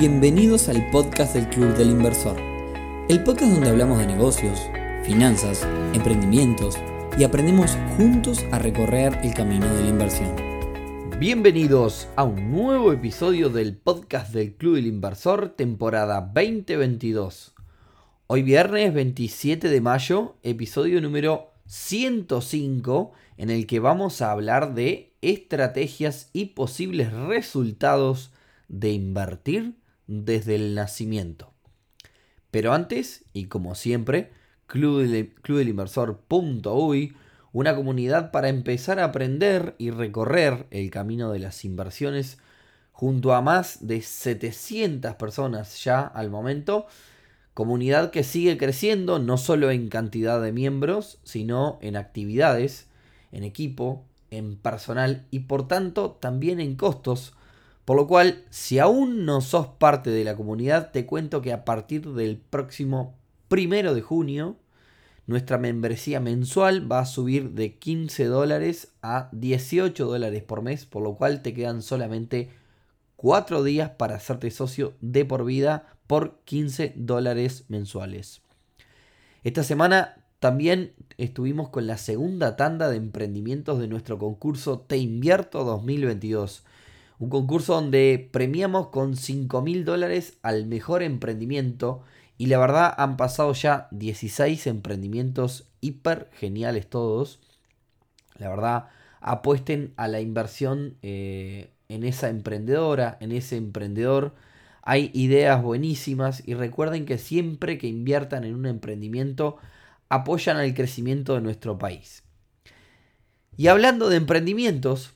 Bienvenidos al podcast del Club del Inversor, el podcast donde hablamos de negocios, finanzas, emprendimientos y aprendemos juntos a recorrer el camino de la inversión. Bienvenidos a un nuevo episodio del podcast del Club del Inversor, temporada 2022. Hoy viernes 27 de mayo, episodio número 105, en el que vamos a hablar de estrategias y posibles resultados de invertir desde el nacimiento. Pero antes, y como siempre, clubdelinversor.uy, una comunidad para empezar a aprender y recorrer el camino de las inversiones junto a más de 700 personas ya al momento. Comunidad que sigue creciendo no solo en cantidad de miembros, sino en actividades, en equipo, en personal y por tanto también en costos por lo cual, si aún no sos parte de la comunidad, te cuento que a partir del próximo primero de junio, nuestra membresía mensual va a subir de 15 dólares a 18 dólares por mes, por lo cual te quedan solamente 4 días para hacerte socio de por vida por 15 dólares mensuales. Esta semana también estuvimos con la segunda tanda de emprendimientos de nuestro concurso Te Invierto 2022 un concurso donde premiamos con 5 mil dólares al mejor emprendimiento. Y la verdad han pasado ya 16 emprendimientos hiper geniales todos. La verdad, apuesten a la inversión eh, en esa emprendedora, en ese emprendedor. Hay ideas buenísimas y recuerden que siempre que inviertan en un emprendimiento apoyan al crecimiento de nuestro país. Y hablando de emprendimientos,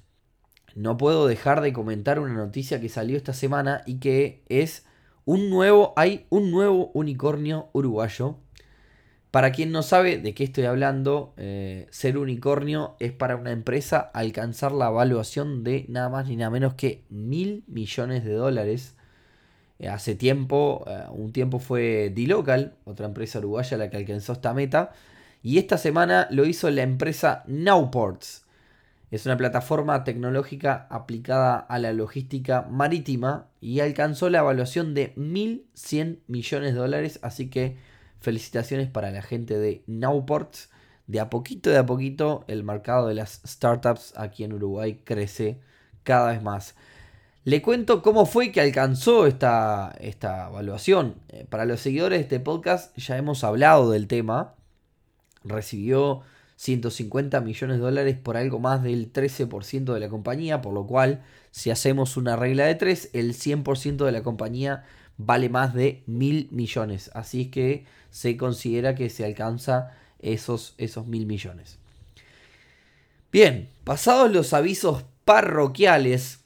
no puedo dejar de comentar una noticia que salió esta semana y que es un nuevo, hay un nuevo unicornio uruguayo. Para quien no sabe de qué estoy hablando, eh, ser unicornio es para una empresa alcanzar la evaluación de nada más ni nada menos que mil millones de dólares. Eh, hace tiempo, eh, un tiempo fue D-Local, otra empresa uruguaya la que alcanzó esta meta. Y esta semana lo hizo la empresa Nowports. Es una plataforma tecnológica aplicada a la logística marítima y alcanzó la evaluación de 1.100 millones de dólares, así que felicitaciones para la gente de Nowports. De a poquito, de a poquito, el mercado de las startups aquí en Uruguay crece cada vez más. Le cuento cómo fue que alcanzó esta, esta evaluación. Eh, para los seguidores de este podcast ya hemos hablado del tema. Recibió 150 millones de dólares por algo más del 13% de la compañía, por lo cual si hacemos una regla de 3, el 100% de la compañía vale más de mil millones. Así es que se considera que se alcanza esos, esos mil millones. Bien, pasados los avisos parroquiales,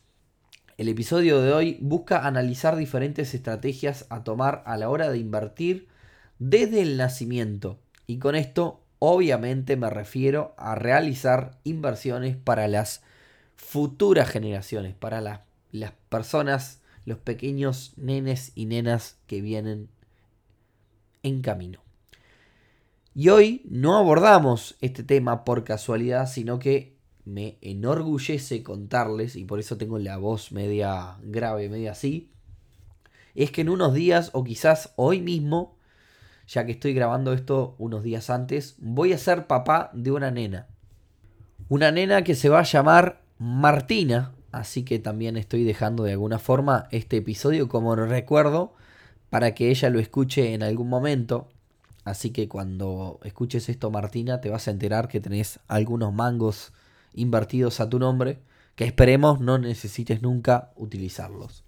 el episodio de hoy busca analizar diferentes estrategias a tomar a la hora de invertir desde el nacimiento. Y con esto Obviamente me refiero a realizar inversiones para las futuras generaciones, para las, personas, los pequeños nenes y nenas que vienen en camino. Y hoy no abordamos este tema por casualidad, sino que me enorgullece contarles, y por eso tengo la voz media grave, media así, es que en unos días o quizás hoy mismo ya que estoy grabando esto unos días antes, voy a ser papá de una nena. Una nena que se va a llamar Martina, así que también estoy dejando de alguna forma este episodio como recuerdo para que ella lo escuche en algún momento. Así que cuando escuches esto Martina te vas a enterar que tenés algunos mangos invertidos a tu nombre que esperemos no necesites nunca utilizarlos.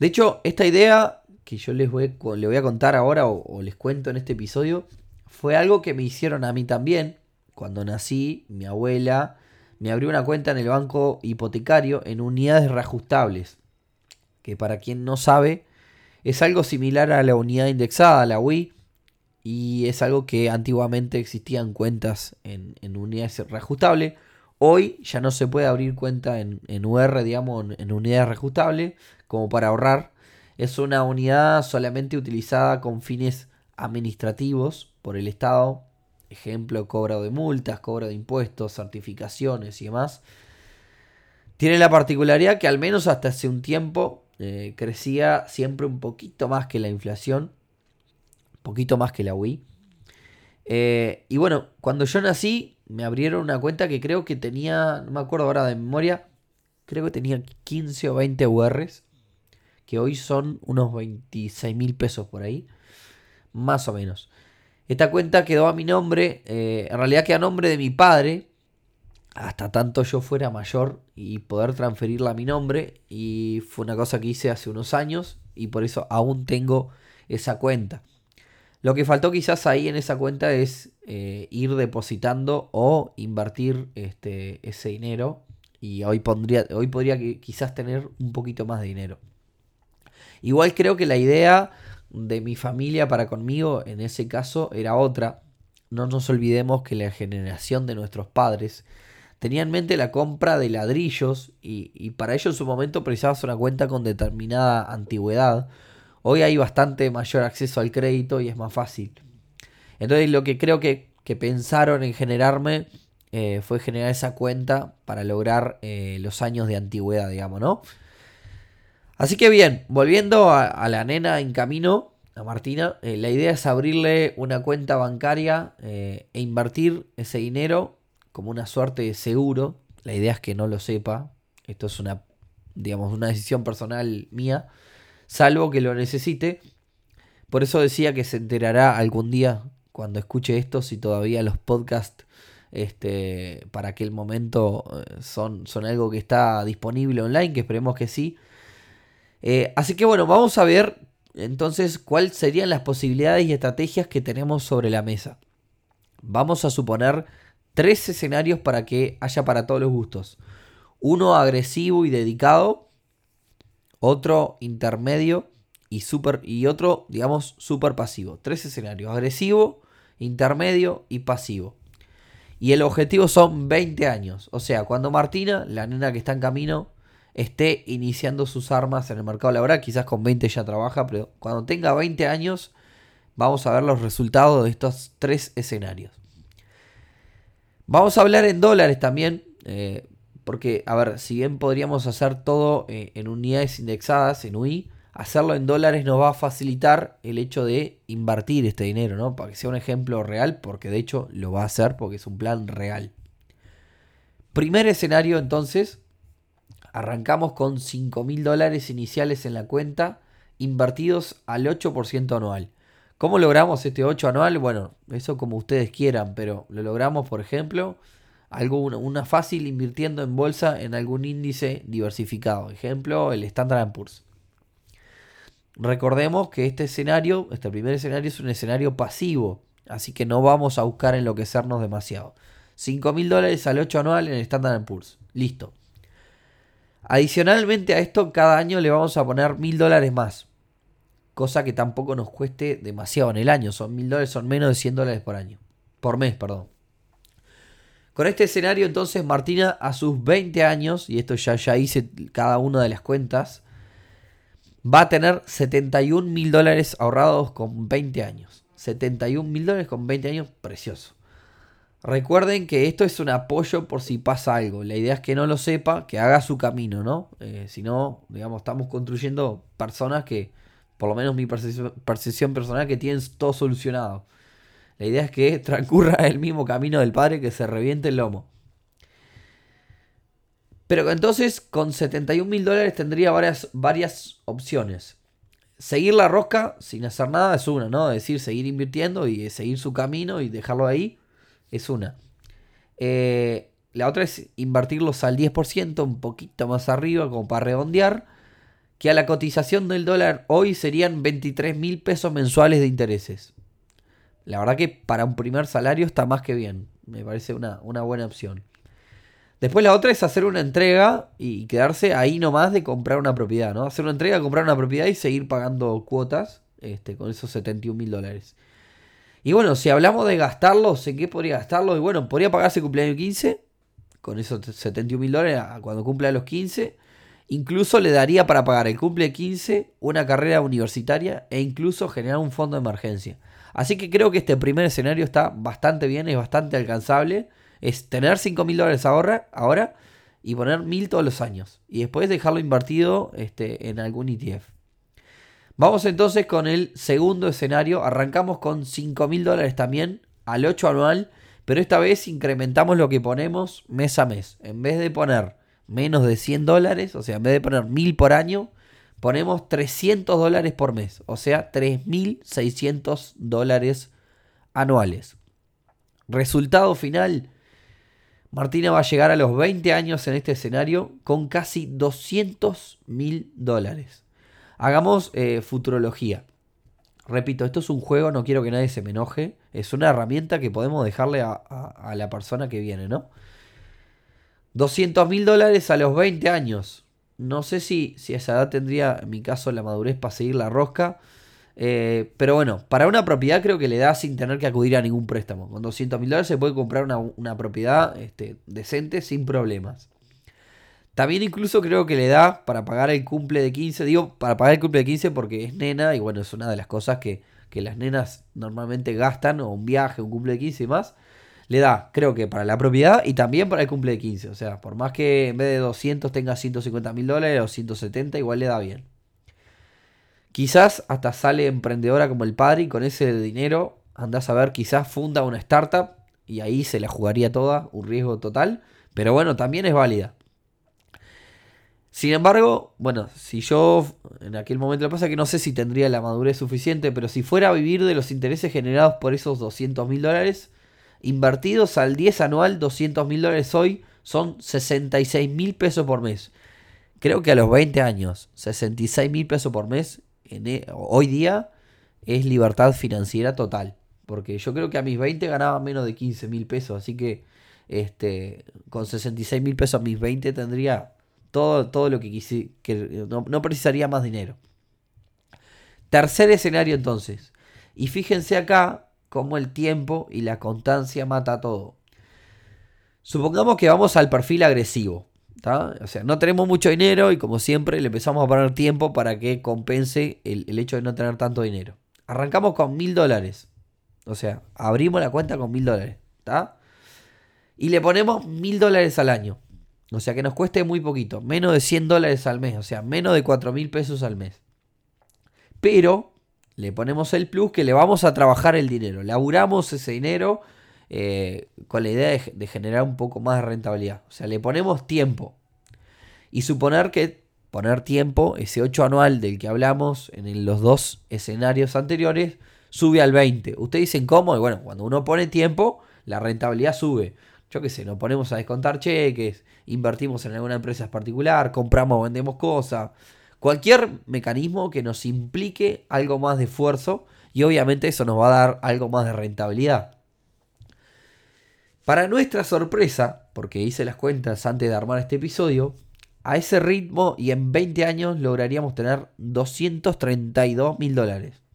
De hecho, esta idea que yo les voy, voy a contar ahora o, les cuento en este episodio fue algo que me hicieron a mí también. Cuando nací, mi abuela me abrió una cuenta en el banco hipotecario en unidades reajustables. Que para quien no sabe, es algo similar a la unidad indexada, la WI. Y es algo que antiguamente existían cuentas en, unidades reajustables. Hoy ya no se puede abrir cuenta en, en UR, digamos, en, en unidades reajustables, como para ahorrar es una unidad solamente utilizada con fines administrativos por el Estado, ejemplo, cobro de multas, cobro de impuestos, certificaciones y demás. Tiene la particularidad que al menos hasta hace un tiempo eh, crecía siempre un poquito más que la inflación, un poquito más que la Wii. Eh, y bueno, cuando yo nací, me abrieron una cuenta que creo que tenía, no me acuerdo ahora de memoria, creo que tenía 15 o 20 URs, que hoy son unos 26 mil pesos por ahí, más o menos. Esta cuenta quedó a mi nombre, eh, en realidad quedó a nombre de mi padre, hasta tanto yo fuera mayor y poder transferirla a mi nombre, y fue una cosa que hice hace unos años, y por eso aún tengo esa cuenta. Lo que faltó quizás ahí en esa cuenta es eh, ir depositando o invertir este, ese dinero y hoy, pondría, hoy podría quizás tener un poquito más de dinero. Igual creo que la idea de mi familia para conmigo en ese caso era otra. No nos olvidemos que la generación de nuestros padres tenía en mente la compra de ladrillos y, para ello en su momento precisabas una cuenta con determinada antigüedad. Hoy hay bastante mayor acceso al crédito y es más fácil. Entonces lo que creo que, que pensaron en generarme eh, fue generar esa cuenta para lograr eh, los años de antigüedad, digamos, ¿no? Así que bien, volviendo a, la nena en camino, a Martina, eh, la idea es abrirle una cuenta bancaria e invertir ese dinero como una suerte de seguro. La idea es que no lo sepa. Esto es una, digamos, una decisión personal mía, salvo que lo necesite. Por eso decía que se enterará algún día cuando escuche esto si todavía los podcasts este, para aquel momento eh, son, son algo que está disponible online, que esperemos que sí. Eh, así que bueno, vamos a ver entonces cuáles serían las posibilidades y estrategias que tenemos sobre la mesa. Vamos a suponer tres escenarios para que haya para todos los gustos. Uno agresivo y dedicado, otro intermedio y, super, y otro, digamos, super pasivo. Tres escenarios, agresivo, intermedio y pasivo. Y el objetivo son 20 años. O sea, cuando Martina, la nena que está en camino, esté iniciando sus armas en el mercado laboral, quizás con 20 ya trabaja, pero cuando tenga 20 años, vamos a ver los resultados de estos tres escenarios. Vamos a hablar en dólares también, eh, porque, a ver, si bien podríamos hacer todo eh, en unidades indexadas, en UI, hacerlo en dólares nos va a facilitar el hecho de invertir este dinero, ¿no? Para que sea un ejemplo real, porque de hecho lo va a hacer porque es un plan real. Primer escenario entonces, arrancamos con 5 mil dólares iniciales en la cuenta, invertidos al 8% anual. ¿Cómo logramos este 8 anual? Bueno, eso como ustedes quieran, pero lo logramos, por ejemplo, algo, una fácil invirtiendo en bolsa en algún índice diversificado. Ejemplo, el Standard Poor's. Recordemos que este escenario, este primer escenario es un escenario pasivo, así que no vamos a buscar enloquecernos demasiado. 5 mil dólares al 8 anual en el Standard Poor's. Listo. Adicionalmente a esto, cada año le vamos a poner mil dólares más. Cosa que tampoco nos cueste demasiado en el año. Son mil dólares, son menos de 100 dólares por año. Por mes, perdón. Con este escenario, entonces, Martina a sus 20 años, y esto ya, ya hice cada una de las cuentas, va a tener 71 mil dólares ahorrados con 20 años. 71 mil dólares con 20 años, precioso. Recuerden que esto es un apoyo por si pasa algo. La idea es que no lo sepa, que haga su camino, ¿no? Eh, si no, digamos, estamos construyendo personas que, por lo menos mi percepción, personal, que tienen todo solucionado. La idea es que transcurra el mismo camino del padre que se reviente el lomo. Pero entonces con 71 mil dólares tendría varias, varias opciones. Seguir la rosca sin hacer nada es una, ¿no? Es decir, seguir invirtiendo y seguir su camino y dejarlo ahí es una. Eh, la otra es invertirlos al 10%, un poquito más arriba, como para redondear. Que a la cotización del dólar hoy serían 23 mil pesos mensuales de intereses. La verdad que para un primer salario está más que bien. Me parece una, una buena opción. Después la otra es hacer una entrega y quedarse ahí nomás de comprar una propiedad, ¿no? Hacer una entrega, comprar una propiedad y seguir pagando cuotas este, con esos 71 mil dólares. Y bueno, si hablamos de gastarlos, ¿en qué podría gastarlos? Y bueno, podría pagarse cumpleaños 15 con esos 71 mil dólares cuando cumpla los 15. Incluso le daría para pagar el cumple 15, una carrera universitaria e incluso generar un fondo de emergencia. Así que creo que este primer escenario está bastante bien, es bastante alcanzable es tener 5 mil dólares ahora, ahora y poner 1000 todos los años. Y después dejarlo invertido este, en algún ETF. Vamos entonces con el segundo escenario. Arrancamos con 5000 dólares también al 8 anual. Pero esta vez incrementamos lo que ponemos mes a mes. En vez de poner menos de 100 dólares, o sea, en vez de poner 1000 por año, ponemos 300 dólares por mes. O sea, 3600 dólares anuales. Resultado final, Martina va a llegar a los 20 años en este escenario con casi 200 mil dólares. Hagamos eh, futurología. Repito, esto es un juego, no quiero que nadie se me enoje. Es una herramienta que podemos dejarle a, la persona que viene, ¿no? 200 mil dólares a los 20 años. No sé si, si esa edad tendría, en mi caso, la madurez para seguir la rosca. Eh, pero bueno, para una propiedad creo que le da sin tener que acudir a ningún préstamo. Con 200 mil dólares se puede comprar una, propiedad este, decente sin problemas. También incluso creo que le da para pagar el cumple de 15. Digo, para pagar el cumple de 15 porque es nena y bueno, es una de las cosas que, que las nenas normalmente gastan, o un viaje, un cumple de 15 y más. Le da, creo que para la propiedad y también para el cumple de 15. O sea, por más que en vez de 200 tenga 150 mil dólares o 170, igual le da bien. Quizás hasta sale emprendedora como el padre y con ese dinero andás a ver, quizás funda una startup y ahí se la jugaría toda, un riesgo total, pero bueno, también es válida. Sin embargo, bueno, si yo en aquel momento lo pasa que no sé si tendría la madurez suficiente, pero si fuera a vivir de los intereses generados por esos 200 mil dólares, invertidos al 10 anual, 200 mil dólares hoy son 66 mil pesos por mes. Creo que a los 20 años, 66 mil pesos por mes e, hoy día es libertad financiera total. Porque yo creo que a mis 20 ganaba menos de 15 mil pesos. Así que este, con 66 mil pesos a mis 20 tendría todo, todo lo que quise. Que no, no precisaría más dinero. Tercer escenario entonces. Y fíjense acá cómo el tiempo y la constancia mata todo. Supongamos que vamos al perfil agresivo. O sea, no tenemos mucho dinero y como siempre le empezamos a poner tiempo para que compense el, hecho de no tener tanto dinero. Arrancamos con mil dólares. O sea, abrimos la cuenta con mil dólares. Y le ponemos mil dólares al año. O sea, que nos cueste muy poquito. Menos de 100 dólares al mes. O sea, menos de 4 mil pesos al mes. Pero le ponemos el plus que le vamos a trabajar el dinero. Laburamos ese dinero eh, con la idea de, generar un poco más de rentabilidad. O sea, le ponemos tiempo. Y suponer que poner tiempo, ese 8 anual del que hablamos en los dos escenarios anteriores, sube al 20. Ustedes dicen cómo, y bueno, cuando uno pone tiempo, la rentabilidad sube. Yo qué sé, nos ponemos a descontar cheques, invertimos en alguna empresa particular, compramos o vendemos cosas. Cualquier mecanismo que nos implique algo más de esfuerzo y obviamente eso nos va a dar algo más de rentabilidad. Para nuestra sorpresa, porque hice las cuentas antes de armar este episodio, a ese ritmo y en 20 años lograríamos tener 232 mil dólares.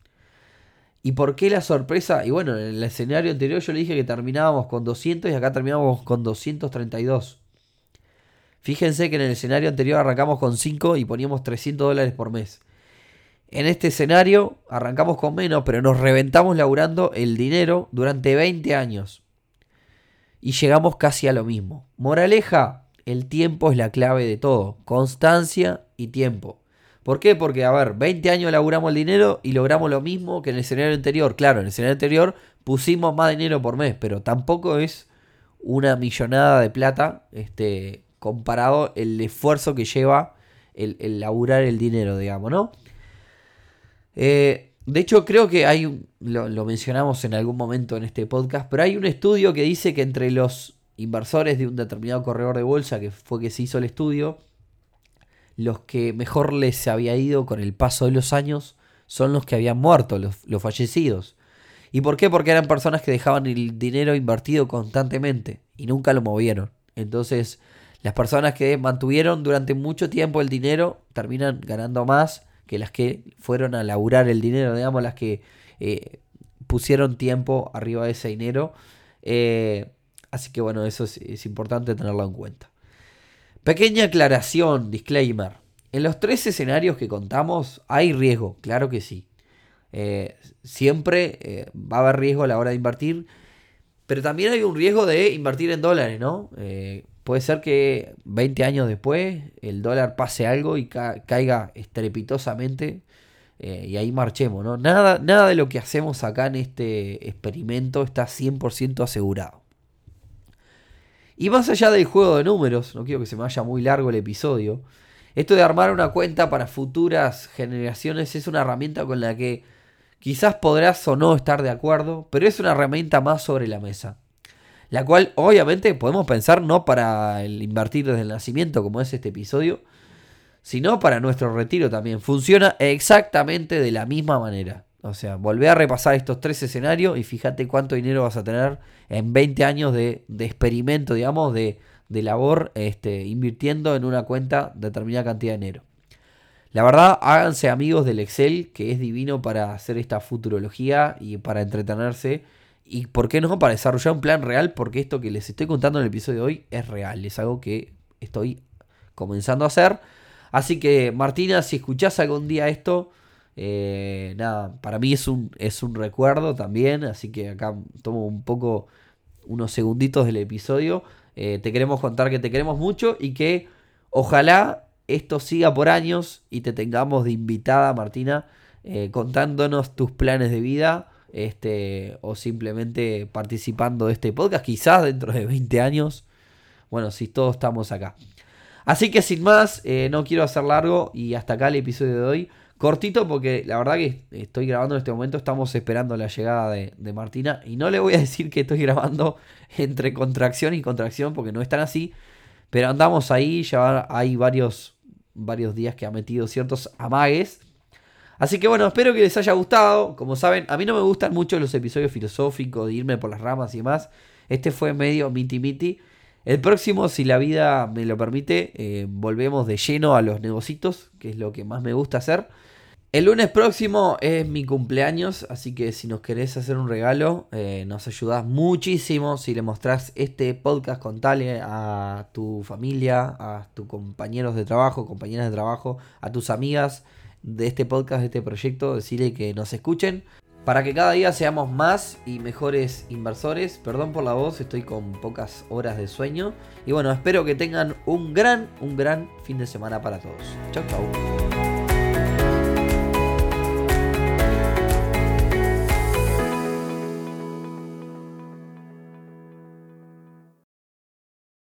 ¿Y por qué la sorpresa? Y bueno, en el escenario anterior yo le dije que terminábamos con 200 y acá terminamos con 232. Fíjense que en el escenario anterior arrancamos con 5 y poníamos 300 dólares por mes. En este escenario arrancamos con menos, pero nos reventamos laburando el dinero durante 20 años y llegamos casi a lo mismo. Moraleja, el tiempo es la clave de todo, constancia y tiempo. ¿Por qué? Porque, a ver, 20 años laburamos el dinero y logramos lo mismo que en el escenario anterior. Claro, en el escenario anterior pusimos más dinero por mes, pero tampoco es una millonada de plata este, comparado el esfuerzo que lleva el, laburar el dinero, digamos, ¿no? Eh, de hecho, creo que hay, lo, mencionamos en algún momento en este podcast, pero hay un estudio que dice que entre los inversores de un determinado corredor de bolsa, que fue que se hizo el estudio, los que mejor les había ido con el paso de los años son los que habían muerto, los, los fallecidos. ¿Y por qué? Porque eran personas que dejaban el dinero invertido constantemente y nunca lo movieron. Entonces, las personas que mantuvieron durante mucho tiempo el dinero terminan ganando más que las que fueron a laburar el dinero, digamos, las que eh, pusieron tiempo arriba de ese dinero. Eh, así que bueno, eso es, importante tenerlo en cuenta. Pequeña aclaración, disclaimer. En los tres escenarios que contamos hay riesgo, claro que sí. Eh, siempre va a haber riesgo a la hora de invertir, pero también hay un riesgo de invertir en dólares, ¿no? puede ser que 20 años después el dólar pase algo y caiga estrepitosamente eh, y ahí marchemos, ¿no? Nada, nada de lo que hacemos acá en este experimento está 100% asegurado. Y más allá del juego de números, no quiero que se me vaya muy largo el episodio, esto de armar una cuenta para futuras generaciones es una herramienta con la que quizás podrás o no estar de acuerdo, pero es una herramienta más sobre la mesa. La cual obviamente podemos pensar no para el invertir desde el nacimiento como es este episodio, sino para nuestro retiro también. Funciona exactamente de la misma manera. O sea, volvé a repasar estos tres escenarios y fíjate cuánto dinero vas a tener en 20 años de, experimento, digamos, de, labor, este, invirtiendo en una cuenta determinada cantidad de dinero. La verdad, háganse amigos del Excel, que es divino para hacer esta futurología y para entretenerse. Y por qué no, para desarrollar un plan real, porque esto que les estoy contando en el episodio de hoy es real, es algo que estoy comenzando a hacer Así que, Martina, si escuchás algún día esto, eh, nada, para mí es un, es un recuerdo también. Así que acá tomo un poco, unos segunditos del episodio. Eh, te queremos contar que te queremos mucho y que ojalá esto siga por años y te tengamos de invitada, Martina, eh, contándonos tus planes de vida. Este, o simplemente participando de este podcast, quizás dentro de 20 años. Bueno, si todos estamos acá. Así que sin más, no quiero hacer largo y hasta acá el episodio de hoy. Cortito porque la verdad que estoy grabando en este momento, estamos esperando la llegada de, Martina y no le voy a decir que estoy grabando entre contracción y contracción porque no están así, pero andamos ahí, ya hay varios, varios días que ha metido ciertos amagues. Así que bueno, espero que les haya gustado. Como saben, a mí no me gustan mucho los episodios filosóficos, de irme por las ramas y demás. Este fue medio miti miti. El próximo, si la vida me lo permite, eh, volvemos de lleno a los negocitos, que es lo que más me gusta hacer. El lunes próximo es mi cumpleaños, así que si nos querés hacer un regalo, eh, nos ayudás muchísimo si le mostrás este podcast, contale a tu familia, a tus compañeros de trabajo, compañeras de trabajo, a tus amigas de este podcast, de este proyecto, decirle que nos escuchen para que cada día seamos más y mejores inversores. Perdón por la voz, estoy con pocas horas de sueño. Y bueno, espero que tengan un gran, un gran fin de semana para todos. Chau, chau.